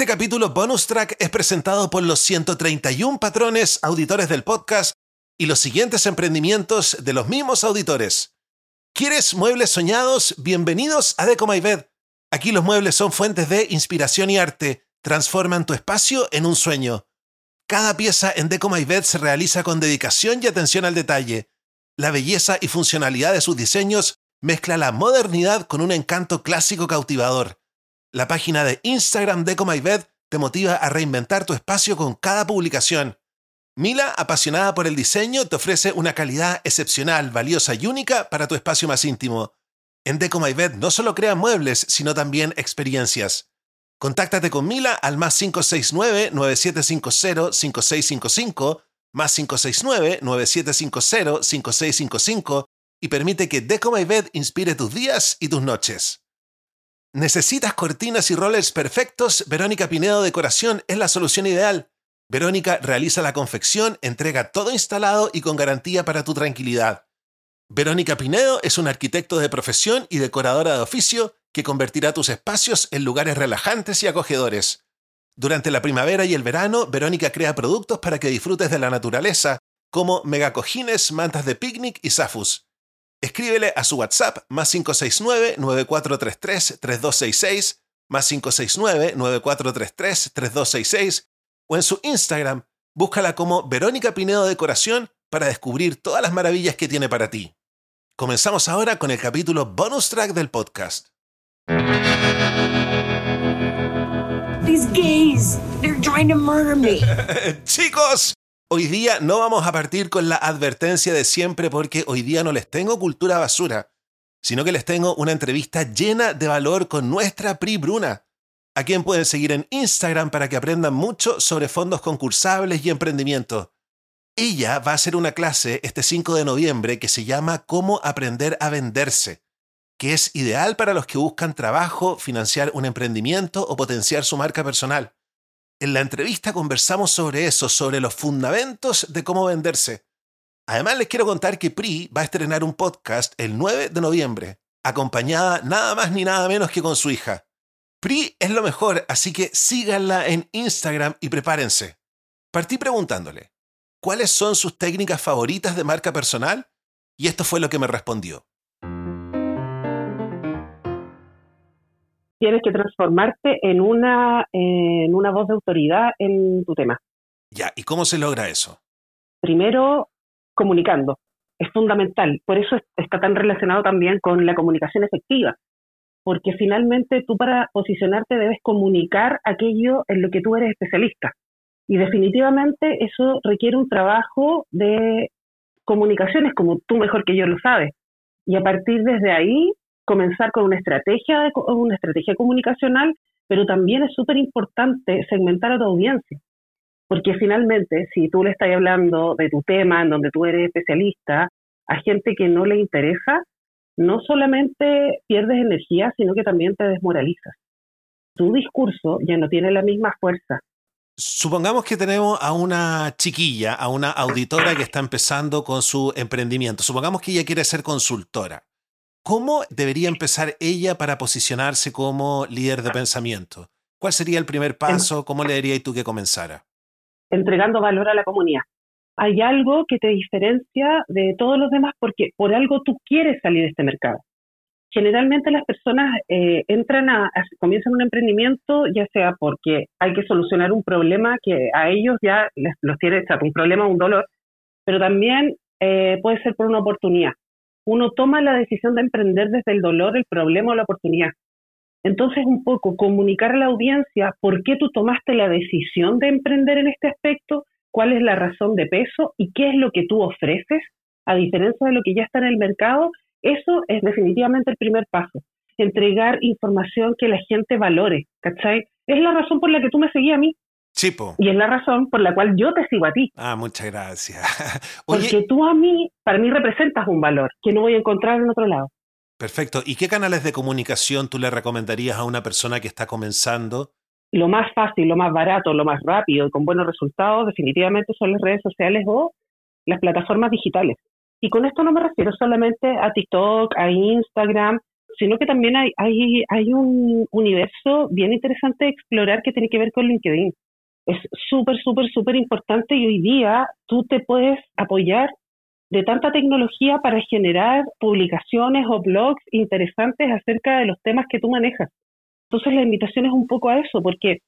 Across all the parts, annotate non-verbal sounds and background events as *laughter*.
Este capítulo bonus track es presentado por los 131 patrones auditores del podcast y los siguientes emprendimientos de los mismos auditores. ¿Quieres muebles soñados? Bienvenidos a Deco My Bed. Aquí los muebles son fuentes de inspiración y arte. Transforman tu espacio en un sueño. Cada pieza en Deco My Bed se realiza con dedicación y atención al detalle. La belleza y funcionalidad de sus diseños mezcla la modernidad con un encanto clásico cautivador. La página de Instagram Deco My Bed te motiva a reinventar tu espacio con cada publicación. Mila, apasionada por el diseño, te ofrece una calidad excepcional, valiosa y única para tu espacio más íntimo. En Deco My Bed no solo crea muebles, sino también experiencias. Contáctate con Mila al más 569-9750-5655, más 569-9750-5655 y permite que Deco My Bed inspire tus días y tus noches. ¿Necesitas cortinas y rollers perfectos? Verónica Pinedo Decoración es la solución ideal. Verónica realiza la confección, entrega todo instalado y con garantía para tu tranquilidad. Verónica Pinedo es un arquitecto de profesión y decoradora de oficio que convertirá tus espacios en lugares relajantes y acogedores. Durante la primavera y el verano, Verónica crea productos para que disfrutes de la naturaleza, como megacojines, mantas de picnic y zafus. Escríbele a su WhatsApp más 569-9433-3266, más 569-9433-3266 o en su Instagram, búscala como Verónica Pinedo Decoración para descubrir todas las maravillas que tiene para ti. Comenzamos ahora con el capítulo bonus track del podcast. These gays, they're trying to murder me. *laughs* Chicos, Hoy día no vamos a partir con la advertencia de siempre porque hoy día no les tengo cultura basura, sino que les tengo una entrevista llena de valor con nuestra Pri Bruna, a quien pueden seguir en Instagram para que aprendan mucho sobre fondos concursables y emprendimiento. Ella va a hacer una clase este 5 de noviembre que se llama Cómo aprender a venderse, que es ideal para los que buscan trabajo, financiar un emprendimiento o potenciar su marca personal. En la entrevista conversamos sobre eso, sobre los fundamentos de cómo venderse. Además les quiero contar que PRI va a estrenar un podcast el 9 de noviembre, acompañada nada más ni nada menos que con su hija. PRI es lo mejor, así que síganla en Instagram y prepárense. Partí preguntándole, ¿cuáles son sus técnicas favoritas de marca personal? Y esto fue lo que me respondió. Tienes que transformarte en una, en una voz de autoridad en tu tema. Ya, ¿y cómo se logra eso? Primero, comunicando. Es fundamental. Por eso está tan relacionado también con la comunicación efectiva. Porque finalmente tú para posicionarte debes comunicar aquello en lo que tú eres especialista. Y definitivamente eso requiere un trabajo de comunicaciones, como tú mejor que yo lo sabes. Y a partir desde ahí comenzar con una estrategia, una estrategia comunicacional, pero también es súper importante segmentar a tu audiencia. Porque finalmente, si tú le estás hablando de tu tema, en donde tú eres especialista, a gente que no le interesa, no solamente pierdes energía, sino que también te desmoralizas. Tu discurso ya no tiene la misma fuerza. Supongamos que tenemos a una chiquilla, a una auditora que está empezando con su emprendimiento. Supongamos que ella quiere ser consultora. ¿Cómo debería empezar ella para posicionarse como líder de pensamiento? ¿Cuál sería el primer paso? ¿Cómo le dirías tú que comenzara? Entregando valor a la comunidad. Hay algo que te diferencia de todos los demás porque por algo tú quieres salir de este mercado. Generalmente las personas eh, entran a, comienzan un emprendimiento ya sea porque hay que solucionar un problema que a ellos ya les, los tiene, o sea, un problema, un dolor, pero también eh, puede ser por una oportunidad uno toma la decisión de emprender desde el dolor, el problema o la oportunidad. Entonces, un poco comunicar a la audiencia por qué tú tomaste la decisión de emprender en este aspecto, cuál es la razón de peso y qué es lo que tú ofreces, a diferencia de lo que ya está en el mercado, eso es definitivamente el primer paso. Entregar información que la gente valore, ¿cachai? Es la razón por la que tú me seguías a mí. Y es la razón por la cual yo te sigo a ti. Ah, muchas gracias. *laughs* Porque tú a mí, para mí representas un valor que no voy a encontrar en otro lado. Perfecto. ¿Y qué canales de comunicación tú le recomendarías a una persona que está comenzando? Lo más fácil, lo más barato, lo más rápido y con buenos resultados definitivamente son las redes sociales o las plataformas digitales. Y con esto no me refiero solamente a TikTok, a Instagram, sino que también hay, hay, hay un universo bien interesante de explorar que tiene que ver con LinkedIn. Es súper, súper, súper importante y hoy día tú te puedes apoyar de tanta tecnología para generar publicaciones o blogs interesantes acerca de los temas que tú manejas. Entonces la invitación es un poco a eso, porque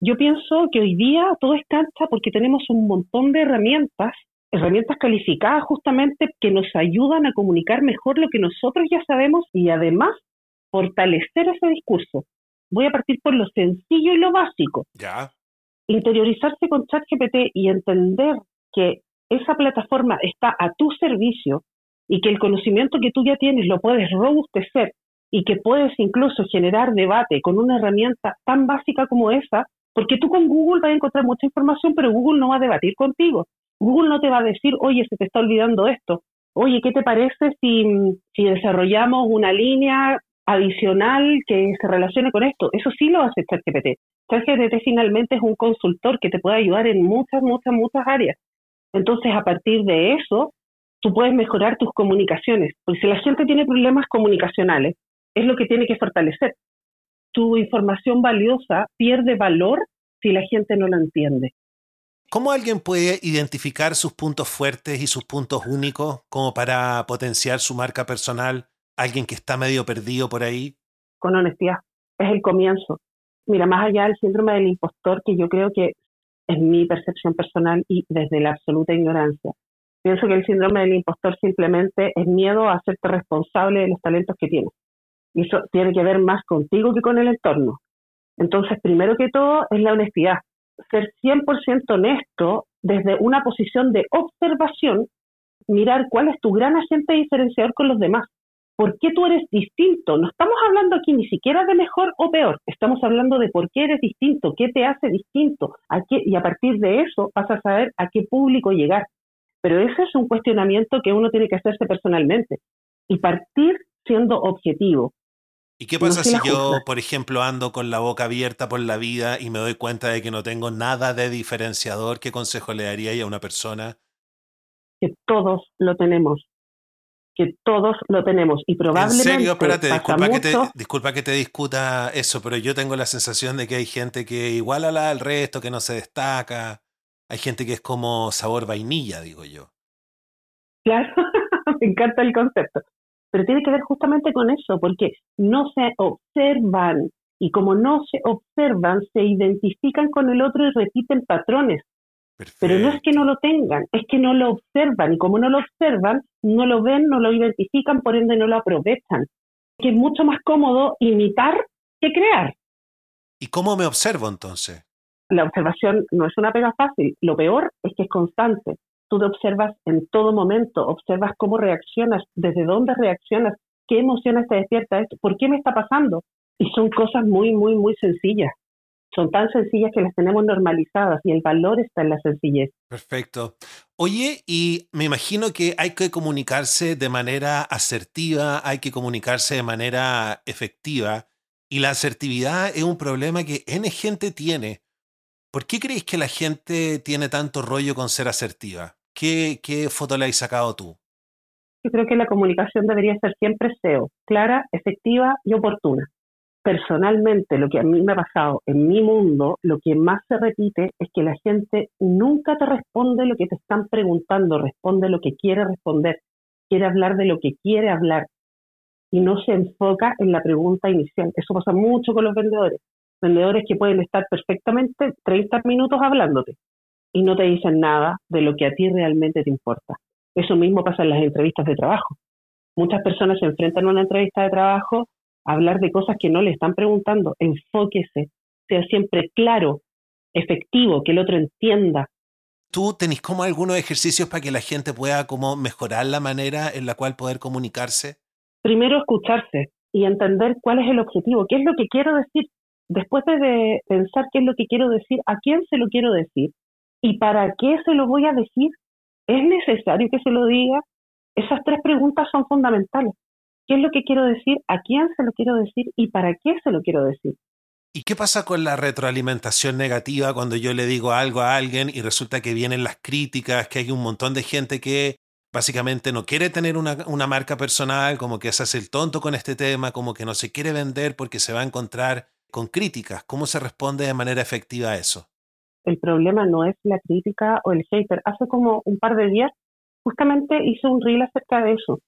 yo pienso que hoy día todo es cancha porque tenemos un montón de herramientas, herramientas calificadas justamente que nos ayudan a comunicar mejor lo que nosotros ya sabemos y además fortalecer ese discurso. Voy a partir por lo sencillo y lo básico. Ya. Interiorizarse con ChatGPT y entender que esa plataforma está a tu servicio y que el conocimiento que tú ya tienes lo puedes robustecer y que puedes incluso generar debate con una herramienta tan básica como esa, porque tú con Google vas a encontrar mucha información, pero Google no va a debatir contigo. Google no te va a decir, oye, se te está olvidando esto. Oye, ¿qué te parece si, si desarrollamos una línea adicional que se relacione con esto? Eso sí lo hace ChatGPT. ChatGPT finalmente es un consultor que te puede ayudar en muchas, muchas, muchas áreas. Entonces, a partir de eso, tú puedes mejorar tus comunicaciones. Porque si la gente tiene problemas comunicacionales, es lo que tiene que fortalecer. Tu información valiosa pierde valor si la gente no la entiende. ¿Cómo alguien puede identificar sus puntos fuertes y sus puntos únicos como para potenciar su marca personal? Alguien que está medio perdido por ahí. Con honestidad. Es el comienzo. Mira, más allá del síndrome del impostor, que yo creo que es mi percepción personal y desde la absoluta ignorancia. Pienso que el síndrome del impostor simplemente es miedo a hacerte responsable de los talentos que tienes. Y eso tiene que ver más contigo que con el entorno. Entonces, primero que todo, es la honestidad. Ser 100% honesto desde una posición de observación, mirar cuál es tu gran agente diferenciador con los demás. ¿Por qué tú eres distinto? No estamos hablando aquí ni siquiera de mejor o peor, estamos hablando de por qué eres distinto, qué te hace distinto, a qué, y a partir de eso vas a saber a qué público llegar. Pero ese es un cuestionamiento que uno tiene que hacerse personalmente y partir siendo objetivo. ¿Y qué pasa si yo, por ejemplo, ando con la boca abierta por la vida y me doy cuenta de que no tengo nada de diferenciador? ¿Qué consejo le daría a una persona? Que todos lo tenemos. Que todos lo tenemos. Y probablemente. En serio, espérate, disculpa, que te, disculpa que te discuta eso, pero yo tengo la sensación de que hay gente que igual a la al resto, que no se destaca. Hay gente que es como sabor vainilla, digo yo. Claro, *laughs* me encanta el concepto pero tiene que ver justamente con eso, porque no se observan y como no se observan, se identifican con el otro y repiten patrones. Pero no es que no lo tengan, es que no lo observan y como no lo observan, no lo ven, no lo identifican, por ende no lo aprovechan. Que es mucho más cómodo imitar que crear. ¿Y cómo me observo entonces? La observación no es una pega fácil, lo peor es que es constante tú te observas en todo momento, observas cómo reaccionas, desde dónde reaccionas, qué emociones te despierta esto, por qué me está pasando. Y son cosas muy, muy, muy sencillas. Son tan sencillas que las tenemos normalizadas y el valor está en la sencillez. Perfecto. Oye, y me imagino que hay que comunicarse de manera asertiva, hay que comunicarse de manera efectiva. Y la asertividad es un problema que N gente tiene. ¿Por qué crees que la gente tiene tanto rollo con ser asertiva? ¿Qué, foto le has sacado tú? Yo creo que la comunicación debería ser siempre SEO, clara, efectiva y oportuna. Personalmente, lo que a mí me ha pasado en mi mundo, lo que más se repite es que la gente nunca te responde lo que te están preguntando, responde lo que quiere responder, quiere hablar de lo que quiere hablar y no se enfoca en la pregunta inicial. Eso pasa mucho con los vendedores. Vendedores que pueden estar perfectamente 30 minutos hablándote, y no te dicen nada de lo que a ti realmente te importa. Eso mismo pasa en las entrevistas de trabajo. Muchas personas se enfrentan a una entrevista de trabajo hablar de cosas que no le están preguntando. Enfóquese, sea siempre claro, efectivo, que el otro entienda. ¿Tú tenés como algunos ejercicios para que la gente pueda como mejorar la manera en la cual poder comunicarse? Primero escucharse y entender cuál es el objetivo, qué es lo que quiero decir. Después de pensar qué es lo que quiero decir, a quién se lo quiero decir, ¿Y para qué se lo voy a decir? ¿Es necesario que se lo diga? Esas tres preguntas son fundamentales. ¿Qué es lo que quiero decir? ¿A quién se lo quiero decir? ¿Y para qué se lo quiero decir? ¿Y qué pasa con la retroalimentación negativa cuando yo le digo algo a alguien y resulta que vienen las críticas, que hay un montón de gente que básicamente no quiere tener una, una, marca personal, como que se hace el tonto con este tema, como que no se quiere vender porque se va a encontrar con críticas. ¿Cómo se responde de manera efectiva a eso? El problema no es la crítica o el hater. Hace como un par de días justamente hice un reel acerca de eso.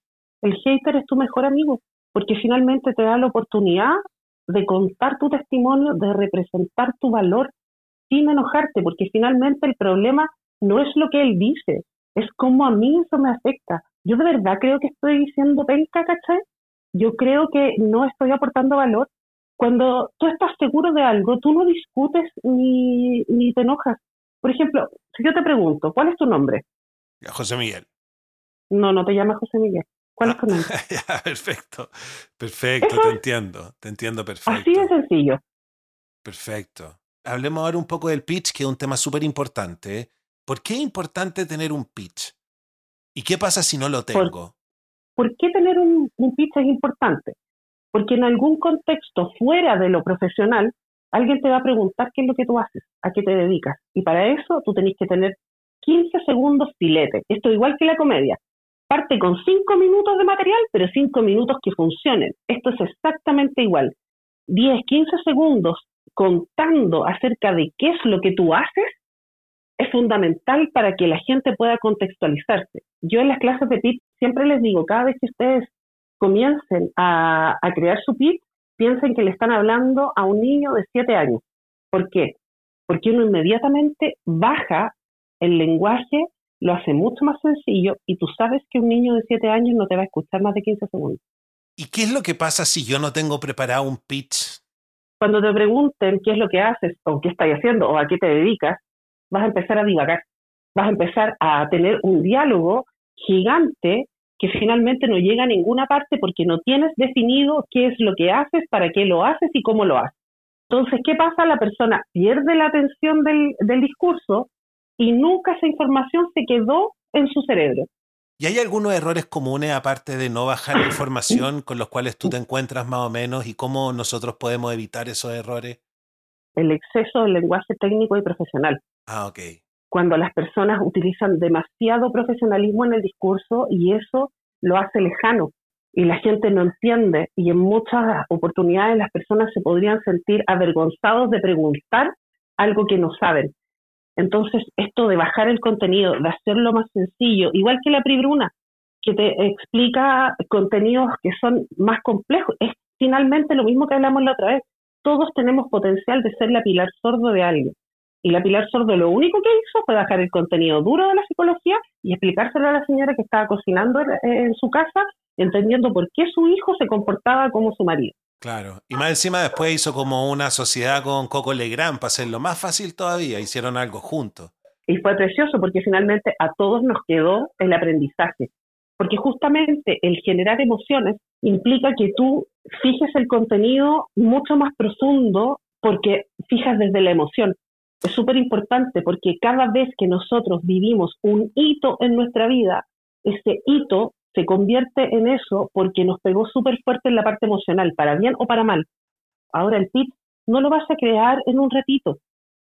El hater es tu mejor amigo porque finalmente te da la oportunidad de contar tu testimonio, de representar tu valor sin enojarte, porque finalmente el problema no es lo que él dice, es cómo a mí eso me afecta. Yo de verdad creo que estoy diciendo penca, ¿cachai? Yo creo que no estoy aportando valor. Cuando tú estás seguro de algo, tú no discutes ni, ni te enojas. Por ejemplo, si yo te pregunto, ¿cuál es tu nombre? José Miguel. No, no te llamas José Miguel. ¿Cuál es tu nombre? *laughs* perfecto, perfecto, te entiendo, te entiendo perfecto. Así de sencillo. Perfecto. Hablemos ahora un poco del pitch, que es un tema súper importante. ¿Por qué es importante tener un pitch? ¿Y qué pasa si no lo tengo? ¿Por, qué tener un, un pitch es importante? Porque en algún contexto fuera de lo profesional, alguien te va a preguntar qué es lo que tú haces, a qué te dedicas. Y para eso tú tenés que tener 15 segundos filete. Esto igual que la comedia. Parte con 5 minutos de material, pero 5 minutos que funcionen. Esto es exactamente igual. 10, 15 segundos contando acerca de qué es lo que tú haces es fundamental para que la gente pueda contextualizarse. Yo en las clases de PIT siempre les digo, cada vez que ustedes comiencen a, crear su PIT, piensen que le están hablando a un niño de 7 años. ¿Por qué? Porque uno inmediatamente baja el lenguaje, lo hace mucho más sencillo y tú sabes que un niño de 7 años no te va a escuchar más de 15 segundos. ¿Y qué es lo que pasa si yo no tengo preparado un pitch? Cuando te pregunten qué es lo que haces o qué estás haciendo o a qué te dedicas, vas a empezar a divagar, vas a empezar a tener un diálogo gigante que finalmente no llega a ninguna parte porque no tienes definido qué es lo que haces, para qué lo haces y cómo lo haces. Entonces, ¿qué pasa? La persona pierde la atención del, del discurso y nunca esa información se quedó en su cerebro. ¿Y hay algunos errores comunes, aparte de no bajar la información, con los cuales tú te encuentras más o menos y cómo nosotros podemos evitar esos errores? El exceso del lenguaje técnico y profesional. Ah, ok. Cuando las personas utilizan demasiado profesionalismo en el discurso y eso lo hace lejano y la gente no entiende y en muchas oportunidades las personas se podrían sentir avergonzados de preguntar algo que no saben. Entonces, esto de bajar el contenido, de hacerlo más sencillo, igual que la Pribruna, que te explica contenidos que son más complejos, es finalmente lo mismo que hablamos la otra vez. Todos tenemos potencial de ser la pilar sordo de alguien. Y la Pilar Sordo lo único que hizo fue bajar el contenido duro de la psicología y explicárselo a la señora que estaba cocinando en su casa, entendiendo por qué su hijo se comportaba como su marido. Claro, y más encima después hizo como una sociedad con Coco Legrand para hacerlo más fácil todavía, hicieron algo juntos. Y fue precioso porque finalmente a todos nos quedó el aprendizaje, porque justamente el generar emociones implica que tú fijes el contenido mucho más profundo porque fijas desde la emoción es súper importante porque cada vez que nosotros vivimos un hito en nuestra vida, ese hito se convierte en eso porque nos pegó súper fuerte en la parte emocional, para bien o para mal. Ahora el pitch no lo vas a crear en un ratito.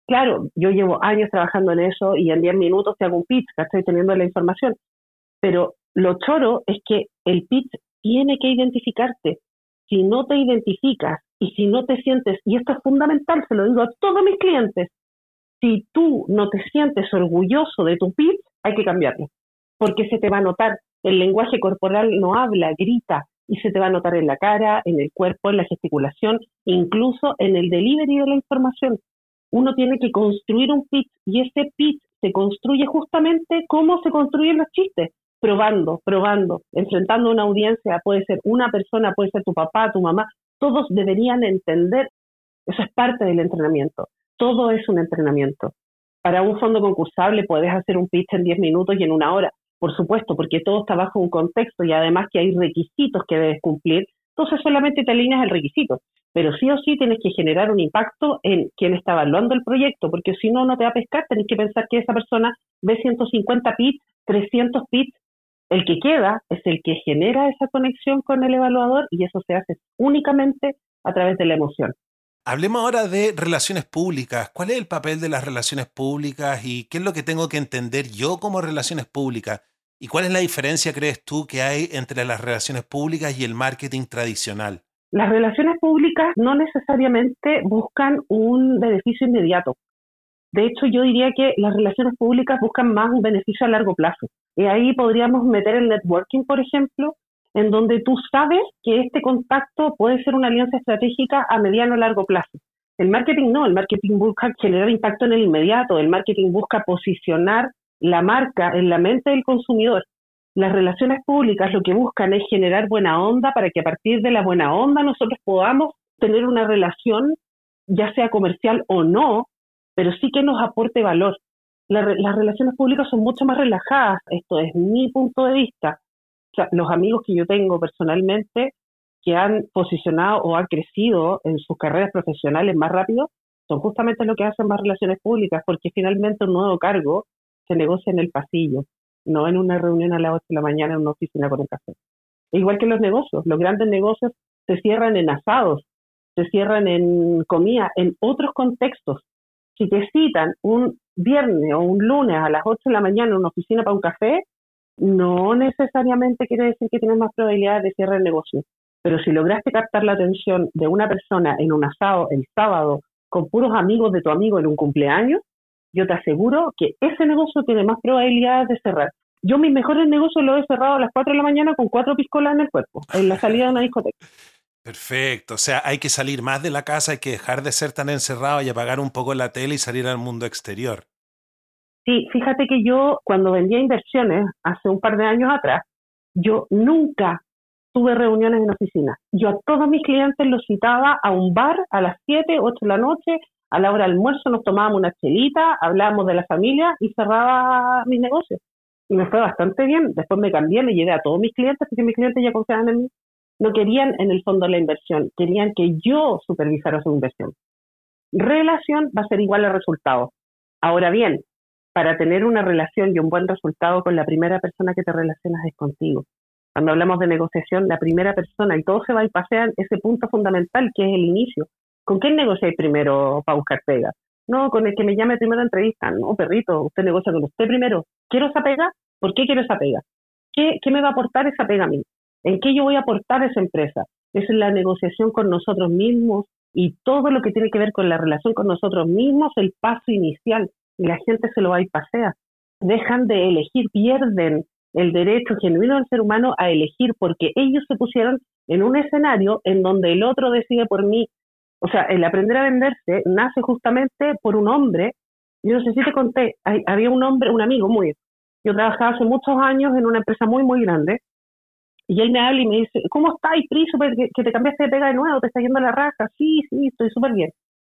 Claro, yo llevo años trabajando en eso y en 10 minutos te hago un pitch, estoy teniendo la información. Pero lo choro es que el pitch tiene que identificarte. Si no te identificas y si no te sientes, y esto es fundamental, se lo digo a todos mis clientes, si tú no te sientes orgulloso de tu pitch, hay que cambiarlo, porque se te va a notar. El lenguaje corporal no habla, grita, y se te va a notar en la cara, en el cuerpo, en la gesticulación, incluso en el delivery de la información. Uno tiene que construir un pitch y ese pitch se construye justamente como se construyen los chistes, probando, probando, enfrentando a una audiencia, puede ser una persona, puede ser tu papá, tu mamá, todos deberían entender, eso es parte del entrenamiento todo es un entrenamiento. Para un fondo concursable puedes hacer un pitch en 10 minutos y en una hora, por supuesto, porque todo está bajo un contexto y además que hay requisitos que debes cumplir, entonces solamente te alineas al requisito. Pero sí o sí tienes que generar un impacto en quien está evaluando el proyecto, porque si no, no te va a pescar, tenés que pensar que esa persona ve 150 pitch, 300 pitch, el que queda es el que genera esa conexión con el evaluador y eso se hace únicamente a través de la emoción. Hablemos ahora de relaciones públicas. ¿Cuál es el papel de las relaciones públicas y qué es lo que tengo que entender yo como relaciones públicas? ¿Y cuál es la diferencia, crees tú, que hay entre las relaciones públicas y el marketing tradicional? Las relaciones públicas no necesariamente buscan un beneficio inmediato. De hecho, yo diría que las relaciones públicas buscan más un beneficio a largo plazo. Y ahí podríamos meter el networking, por ejemplo, en donde tú sabes que este contacto puede ser una alianza estratégica a mediano o largo plazo. El marketing no, el marketing busca generar impacto en el inmediato, el marketing busca posicionar la marca en la mente del consumidor. Las relaciones públicas lo que buscan es generar buena onda para que a partir de la buena onda nosotros podamos tener una relación, ya sea comercial o no, pero sí que nos aporte valor. las relaciones públicas son mucho más relajadas, esto es mi punto de vista. Los amigos que yo tengo personalmente que han posicionado o han crecido en sus carreras profesionales más rápido son justamente lo que hacen más relaciones públicas, porque finalmente un nuevo cargo se negocia en el pasillo, no en una reunión a las 8 de la mañana en una oficina con un café. Igual que los negocios, los grandes negocios se cierran en asados, se cierran en comida, en otros contextos. Si te citan un viernes o un lunes a las 8 de la mañana en una oficina para un café, no necesariamente quiere decir que tienes más probabilidades de cierre el negocio. Pero si lograste captar la atención de una persona en un asado el sábado con puros amigos de tu amigo en un cumpleaños, yo te aseguro que ese negocio tiene más probabilidades de cerrar. Yo mis mejores negocios los he cerrado a las 4 de la mañana con cuatro piscolas en el cuerpo, en la salida de una discoteca. *laughs* Perfecto, o sea, hay que salir más de la casa, hay que dejar de ser tan encerrado y apagar un poco la tele y salir al mundo exterior. Sí, fíjate que yo cuando vendía inversiones hace un par de años atrás, yo nunca tuve reuniones en oficina. Yo a todos mis clientes los citaba a un bar a las 7, 8 de la noche a la hora del almuerzo nos tomábamos una chelita, hablábamos de la familia y cerraba mis negocios. Y me fue bastante bien. Después me cambié, le llegué a todos mis clientes porque mis clientes ya confiaban en mí. No querían en el fondo la inversión, querían que yo supervisara su inversión. Relación va a ser igual a resultado. Ahora bien, para tener una relación y un buen resultado con la primera persona que te relacionas es contigo. Cuando hablamos de negociación, la primera persona, y todo se va y pasean ese punto fundamental que es el inicio. ¿Con quién negociáis primero para buscar pega? No, con el que me llame primero a entrevista. No, perrito, usted negocia con usted primero. ¿Quiero esa pega? ¿Por qué quiero esa pega? ¿Qué, me va a aportar esa pega a mí? ¿En qué yo voy a aportar a esa empresa? Es la negociación con nosotros mismos y todo lo que tiene que ver con la relación con nosotros mismos, el paso inicial. Y la gente se lo va y pasea. Dejan de elegir, pierden el derecho genuino del ser humano a elegir porque ellos se pusieron en un escenario en donde el otro decide por mí o sea, el aprender a venderse nace justamente por un hombre. Yo no sé si te conté, había un hombre, un amigo muy. Yo trabajaba hace muchos años en una empresa muy, muy grande. Y él me habla y me dice, ¿cómo estás, Pri? Que, que te cambiaste de pega de nuevo, te está yendo la raja. Sí, sí, estoy súper bien.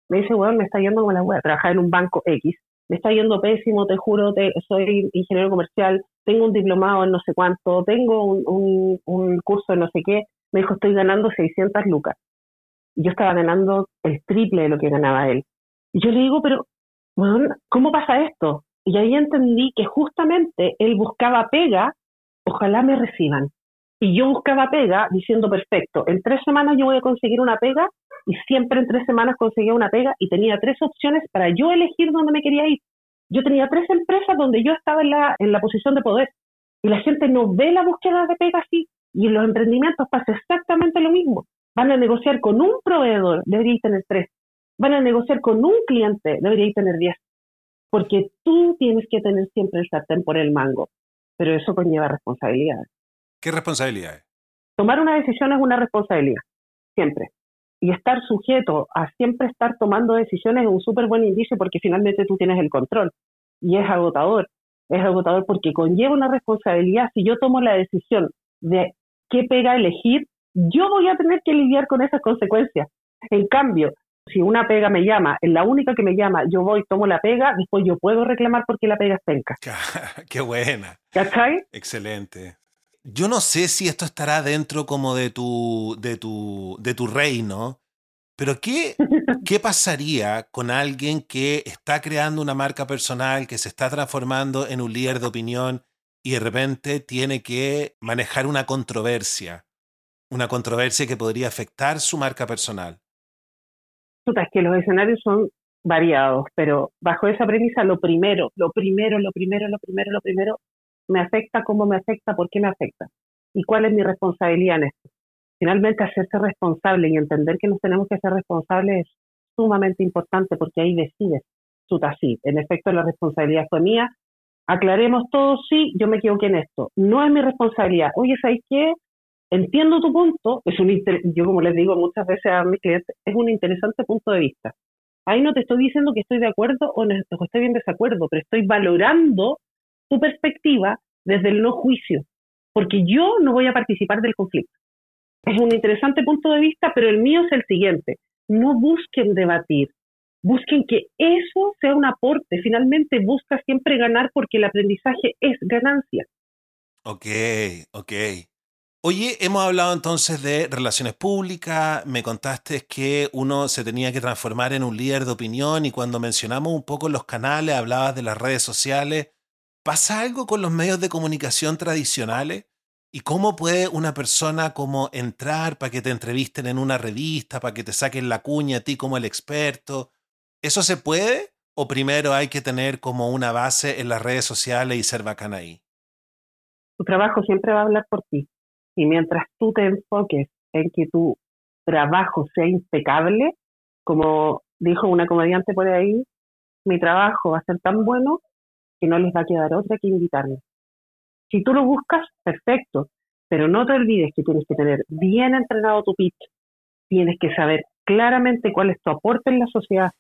Me dice, bueno, me está yendo como la web. Trabajar en un banco X. Me está yendo pésimo, te juro, te, soy ingeniero comercial, tengo un diplomado en no sé cuánto, tengo un, un, un curso de no sé qué. Me dijo, estoy ganando 600 lucas yo estaba ganando el triple de lo que ganaba él. Y yo le digo, pero, bueno, ¿cómo pasa esto? Y ahí entendí que justamente él buscaba pega, ojalá me reciban. Y yo buscaba pega diciendo, perfecto, en tres semanas yo voy a conseguir una pega y siempre en tres semanas conseguía una pega y tenía tres opciones para yo elegir dónde me quería ir. Yo tenía tres empresas donde yo estaba en la, en la posición de poder y la gente no ve la búsqueda de pega así y en los emprendimientos pasa exactamente lo mismo. Van a negociar con un proveedor, deberíais tener tres. Van a negociar con un cliente, deberíais tener diez. Porque tú tienes que tener siempre el sartén por el mango. Pero eso conlleva responsabilidades. ¿Qué responsabilidades? Tomar una decisión es una responsabilidad, siempre. Y estar sujeto a siempre estar tomando decisiones es un súper buen indicio porque finalmente tú tienes el control. Y es agotador. Es agotador porque conlleva una responsabilidad. Si yo tomo la decisión de qué pega elegir, yo voy a tener que lidiar con esas consecuencias. En cambio, si una pega me llama, es la única que me llama, yo voy, tomo la pega, después yo puedo reclamar porque la pega es penca. *laughs* Qué buena. ¿Cachai? Excelente. Yo no sé si esto estará dentro como de tu, de tu, de tu reino, pero ¿qué, *laughs* ¿qué pasaría con alguien que está creando una marca personal, que se está transformando en un líder de opinión y de repente tiene que manejar una controversia? una controversia que podría afectar su marca personal. Es que los escenarios son variados, pero bajo esa premisa lo primero, lo primero, lo primero, lo primero, lo primero me afecta, cómo me afecta, por qué me afecta y cuál es mi responsabilidad en esto. Finalmente, hacerse responsable y entender que nos tenemos que hacer responsables es sumamente importante porque ahí decides su taxi. En efecto, la responsabilidad fue mía. Aclaremos todo, sí, yo me equivoqué en esto. No es mi responsabilidad. Oye, ¿sabes qué? Entiendo tu punto. Es un yo, como les digo muchas veces a mis clientes, es un interesante punto de vista. Ahí no te estoy diciendo que estoy de acuerdo o, estoy en desacuerdo, pero estoy valorando tu perspectiva desde el no juicio, porque yo no voy a participar del conflicto. Es un interesante punto de vista, pero el mío es el siguiente. No busquen debatir, busquen que eso sea un aporte. Finalmente busca siempre ganar porque el aprendizaje es ganancia. Ok, ok. Oye, hemos hablado entonces de relaciones públicas, me contaste que uno se tenía que transformar en un líder de opinión y cuando mencionamos un poco los canales, hablabas de las redes sociales, ¿pasa algo con los medios de comunicación tradicionales? ¿Y cómo puede una persona como entrar para que te entrevisten en una revista, para que te saquen la cuña a ti como el experto? ¿Eso se puede? ¿O primero hay que tener como una base en las redes sociales y ser bacán ahí? Tu trabajo siempre va a hablar por ti y mientras tú te enfoques en que tu trabajo sea impecable, como dijo una comediante por ahí, mi trabajo va a ser tan bueno que no les va a quedar otra que invitarme. Si tú lo buscas, perfecto, pero no te olvides que tienes que tener bien entrenado tu pitch, tienes que saber claramente cuál es tu aporte en la sociedad,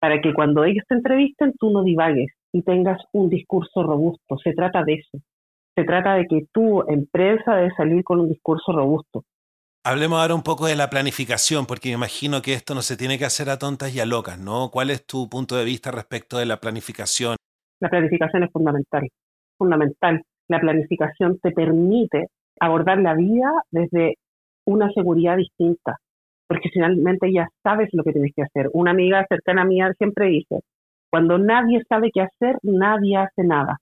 para que cuando ellos te entrevisten tú no divagues y tengas un discurso robusto. Se trata de eso. Se trata de que tu empresa debe salir con un discurso robusto. Hablemos ahora un poco de la planificación, porque me imagino que esto no se tiene que hacer a tontas y a locas, ¿no? ¿Cuál es tu punto de vista respecto de la planificación? La planificación es fundamental, fundamental. La planificación te permite abordar la vida desde una seguridad distinta, porque finalmente ya sabes lo que tienes que hacer. Una amiga cercana a mí siempre dice, cuando nadie sabe qué hacer, nadie hace nada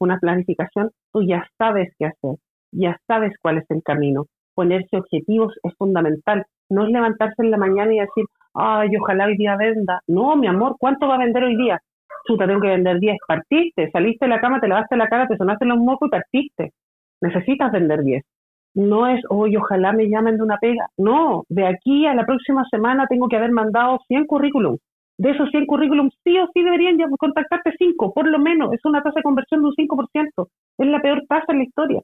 una planificación, tú ya sabes qué hacer, ya sabes cuál es el camino. Ponerse objetivos es fundamental. No es levantarse en la mañana y decir, ay, ojalá hoy día venda. No, mi amor, ¿cuánto va a vender hoy día? Chuta, tengo que vender 10. Partiste, saliste de la cama, te lavaste la cara, te sonaste los mocos y partiste. Necesitas vender 10. No es, hoy ojalá me llamen de una pega. No, de aquí a la próxima semana tengo que haber mandado 100 currículums de esos 100 currículums, sí o sí deberían ya contactarte 5, por lo menos. Es una tasa de conversión de un 5%. Es la peor tasa en la historia.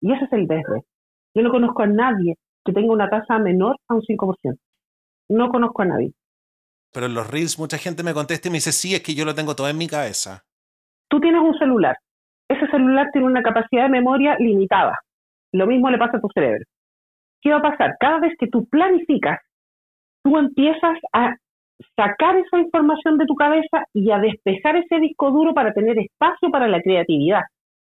Y ese es el desde. Yo no conozco a nadie que tenga una tasa menor a un 5%. No conozco a nadie. Pero en los Reels mucha gente me contesta y me dice, sí, es que yo lo tengo todo en mi cabeza. Tú tienes un celular. Ese celular tiene una capacidad de memoria limitada. Lo mismo le pasa a tu cerebro. ¿Qué va a pasar? Cada vez que tú planificas, tú empiezas a sacar esa información de tu cabeza y a despejar ese disco duro para tener espacio para la creatividad.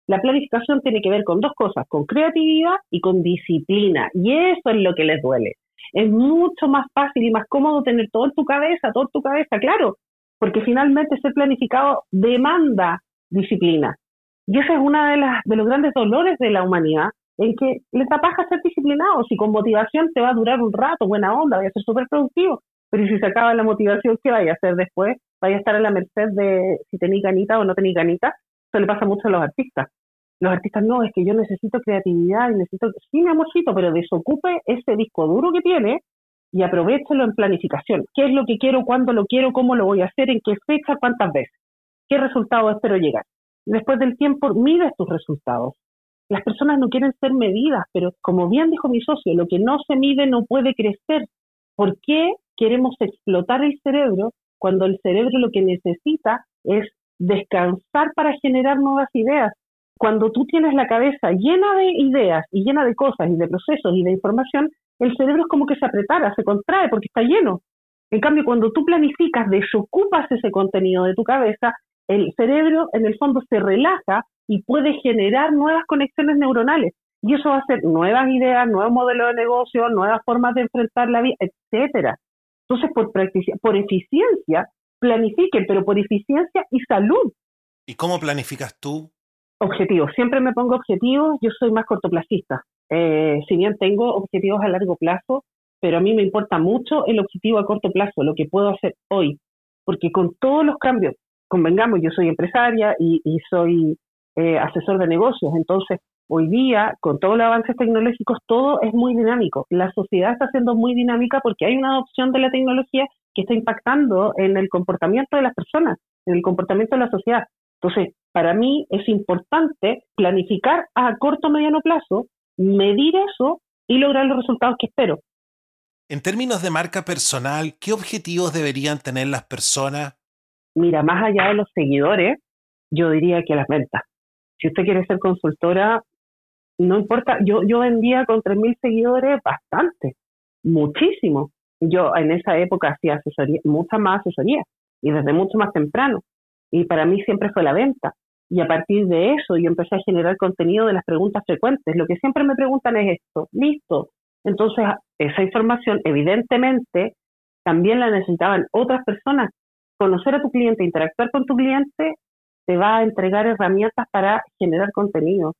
La planificación tiene que ver con dos cosas, con creatividad y con disciplina. Y eso es lo que les duele. Es mucho más fácil y más cómodo tener todo en tu cabeza, todo en tu cabeza, claro, porque finalmente ser planificado demanda disciplina. Y ese es uno de, los grandes dolores de la humanidad, en que les da paja ser disciplinado. Si con motivación te va a durar un rato, buena onda, voy a ser súper productivo, pero si se acaba la motivación, ¿qué vaya a hacer después? Vaya a estar a la merced de si tenéis ganita o no tenéis ganita. Eso le pasa mucho a los artistas. Los artistas no, es que yo necesito creatividad y necesito, sí, mi amorcito, pero desocupe ese disco duro que tiene y aprovechelo en planificación. ¿Qué es lo que quiero, cuándo lo quiero, cómo lo voy a hacer, en qué fecha, cuántas veces? ¿Qué resultado espero llegar? Después del tiempo, mides tus resultados. Las personas no quieren ser medidas, pero como bien dijo mi socio, lo que no se mide no puede crecer. ¿Por qué queremos explotar el cerebro cuando el cerebro lo que necesita es descansar para generar nuevas ideas. Cuando tú tienes la cabeza llena de ideas y llena de cosas y de procesos y de información, el cerebro es como que se apretara, se contrae porque está lleno. En cambio, cuando tú planificas, desocupas ese contenido de tu cabeza, el cerebro en el fondo se relaja y puede generar nuevas conexiones neuronales. Y eso va a ser nuevas ideas, nuevos modelos de negocio, nuevas formas de enfrentar la vida, etcétera. Entonces, por, por eficiencia, planifiquen, pero por eficiencia y salud. ¿Y cómo planificas tú? Objetivos. Siempre me pongo objetivos. Yo soy más cortoplacista. Eh, si bien tengo objetivos a largo plazo, pero a mí me importa mucho el objetivo a corto plazo, lo que puedo hacer hoy. Porque con todos los cambios, convengamos, yo soy empresaria y, soy eh, asesor de negocios. Entonces, hoy día, con todos los avances tecnológicos, todo es muy dinámico. La sociedad está siendo muy dinámica porque hay una adopción de la tecnología que está impactando en el comportamiento de las personas, en el comportamiento de la sociedad. Entonces, para mí es importante planificar a corto o mediano plazo, medir eso y lograr los resultados que espero. En términos de marca personal, ¿qué objetivos deberían tener las personas? Mira, más allá de los seguidores, yo diría que las ventas. Si usted quiere ser consultora, no importa, yo, yo vendía con 3.000 seguidores bastante, muchísimo. Yo en esa época hacía asesoría, mucha más asesoría y desde mucho más temprano. Y para mí siempre fue la venta. Y a partir de eso yo empecé a generar contenido de las preguntas frecuentes. Lo que siempre me preguntan es esto, listo. Entonces, esa información evidentemente también la necesitaban otras personas. Conocer a tu cliente, interactuar con tu cliente, te va a entregar herramientas para generar contenido.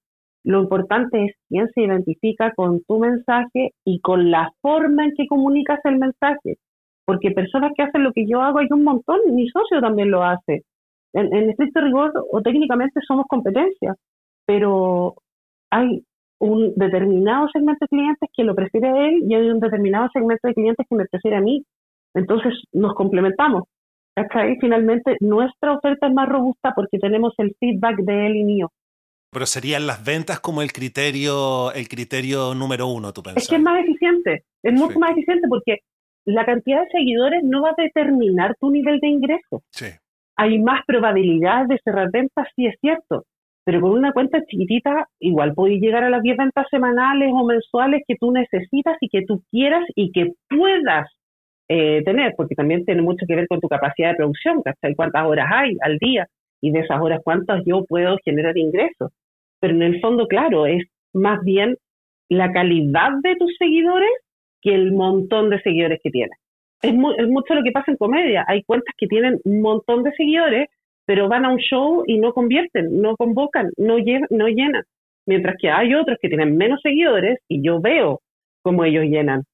Lo importante es quién se identifica con tu mensaje y con la forma en que comunicas el mensaje. Porque personas que hacen lo que yo hago hay un montón, mi socio también lo hace. En, en estricto rigor o técnicamente somos competencias, pero hay un determinado segmento de clientes que lo prefiere a él y hay un determinado segmento de clientes que me prefiere a mí. Entonces nos complementamos. Acá finalmente nuestra oferta es más robusta porque tenemos el feedback de él y mío. Pero serían las ventas como el criterio, el criterio número uno, tú pensás. Es que es más eficiente, es mucho más eficiente porque la cantidad de seguidores no va a determinar tu nivel de ingreso. Sí. Hay más probabilidades de cerrar ventas, sí es cierto, pero con una cuenta chiquitita igual puedes llegar a las 10 ventas semanales o mensuales que tú necesitas y que tú quieras y que puedas eh, tener, porque también tiene mucho que ver con tu capacidad de producción, ¿cachai? ¿Cuántas horas hay al día? Y de esas horas, ¿cuántas yo puedo generar ingresos? pero en el fondo, claro, es más bien la calidad de tus seguidores que el montón de seguidores que tienes. Es, mucho lo que pasa en comedia. Hay cuentas que tienen un montón de seguidores, pero van a un show y no convierten, no convocan, no, no llenan. Mientras que hay otros que tienen menos seguidores y yo veo cómo ellos llenan.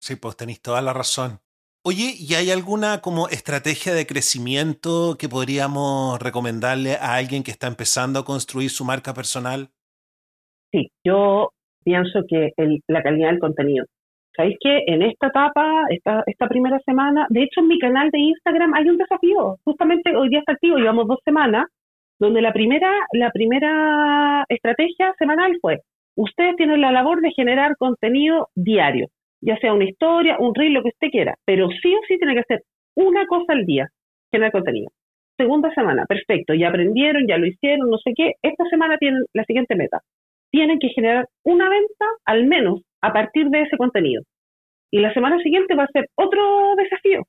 Sí, pues tenéis toda la razón. Oye, ¿y hay alguna como estrategia de crecimiento que podríamos recomendarle a alguien que está empezando a construir su marca personal? Sí, yo pienso que la calidad del contenido. ¿Sabéis que en esta etapa, esta, esta primera semana, de hecho en mi canal de Instagram hay un desafío, justamente hoy día está activo, llevamos dos semanas, donde la primera, la primera estrategia semanal fue, ustedes tienen la labor de generar contenido diario ya sea una historia, un reel, lo que usted quiera, pero sí o sí tiene que hacer una cosa al día, generar contenido. Segunda semana, perfecto, ya aprendieron, ya lo hicieron, no sé qué. Esta semana tienen la siguiente meta. Tienen que generar una venta al menos a partir de ese contenido. Y la semana siguiente va a ser otro desafío.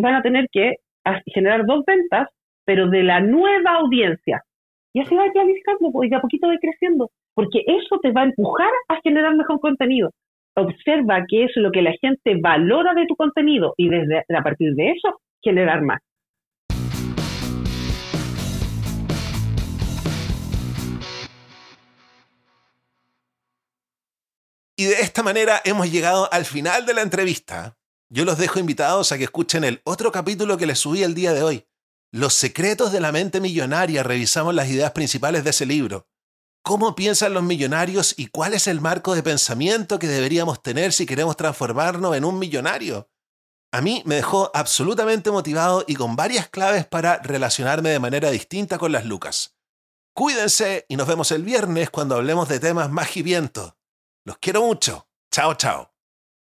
Van a tener que generar dos ventas, pero de la nueva audiencia. Y así va planificando, pues, y a poquito va creciendo, porque eso te va a empujar a generar mejor contenido observa qué es lo que la gente valora de tu contenido y desde a partir de eso generar más. Y de esta manera hemos llegado al final de la entrevista. Yo los dejo invitados a que escuchen el otro capítulo que les subí el día de hoy. Los secretos de la mente millonaria. Revisamos las ideas principales de ese libro cómo piensan los millonarios y cuál es el marco de pensamiento que deberíamos tener si queremos transformarnos en un millonario. A mí me dejó absolutamente motivado y con varias claves para relacionarme de manera distinta con las lucas. Cuídense y nos vemos el viernes cuando hablemos de temas más Los quiero mucho. Chao, chao.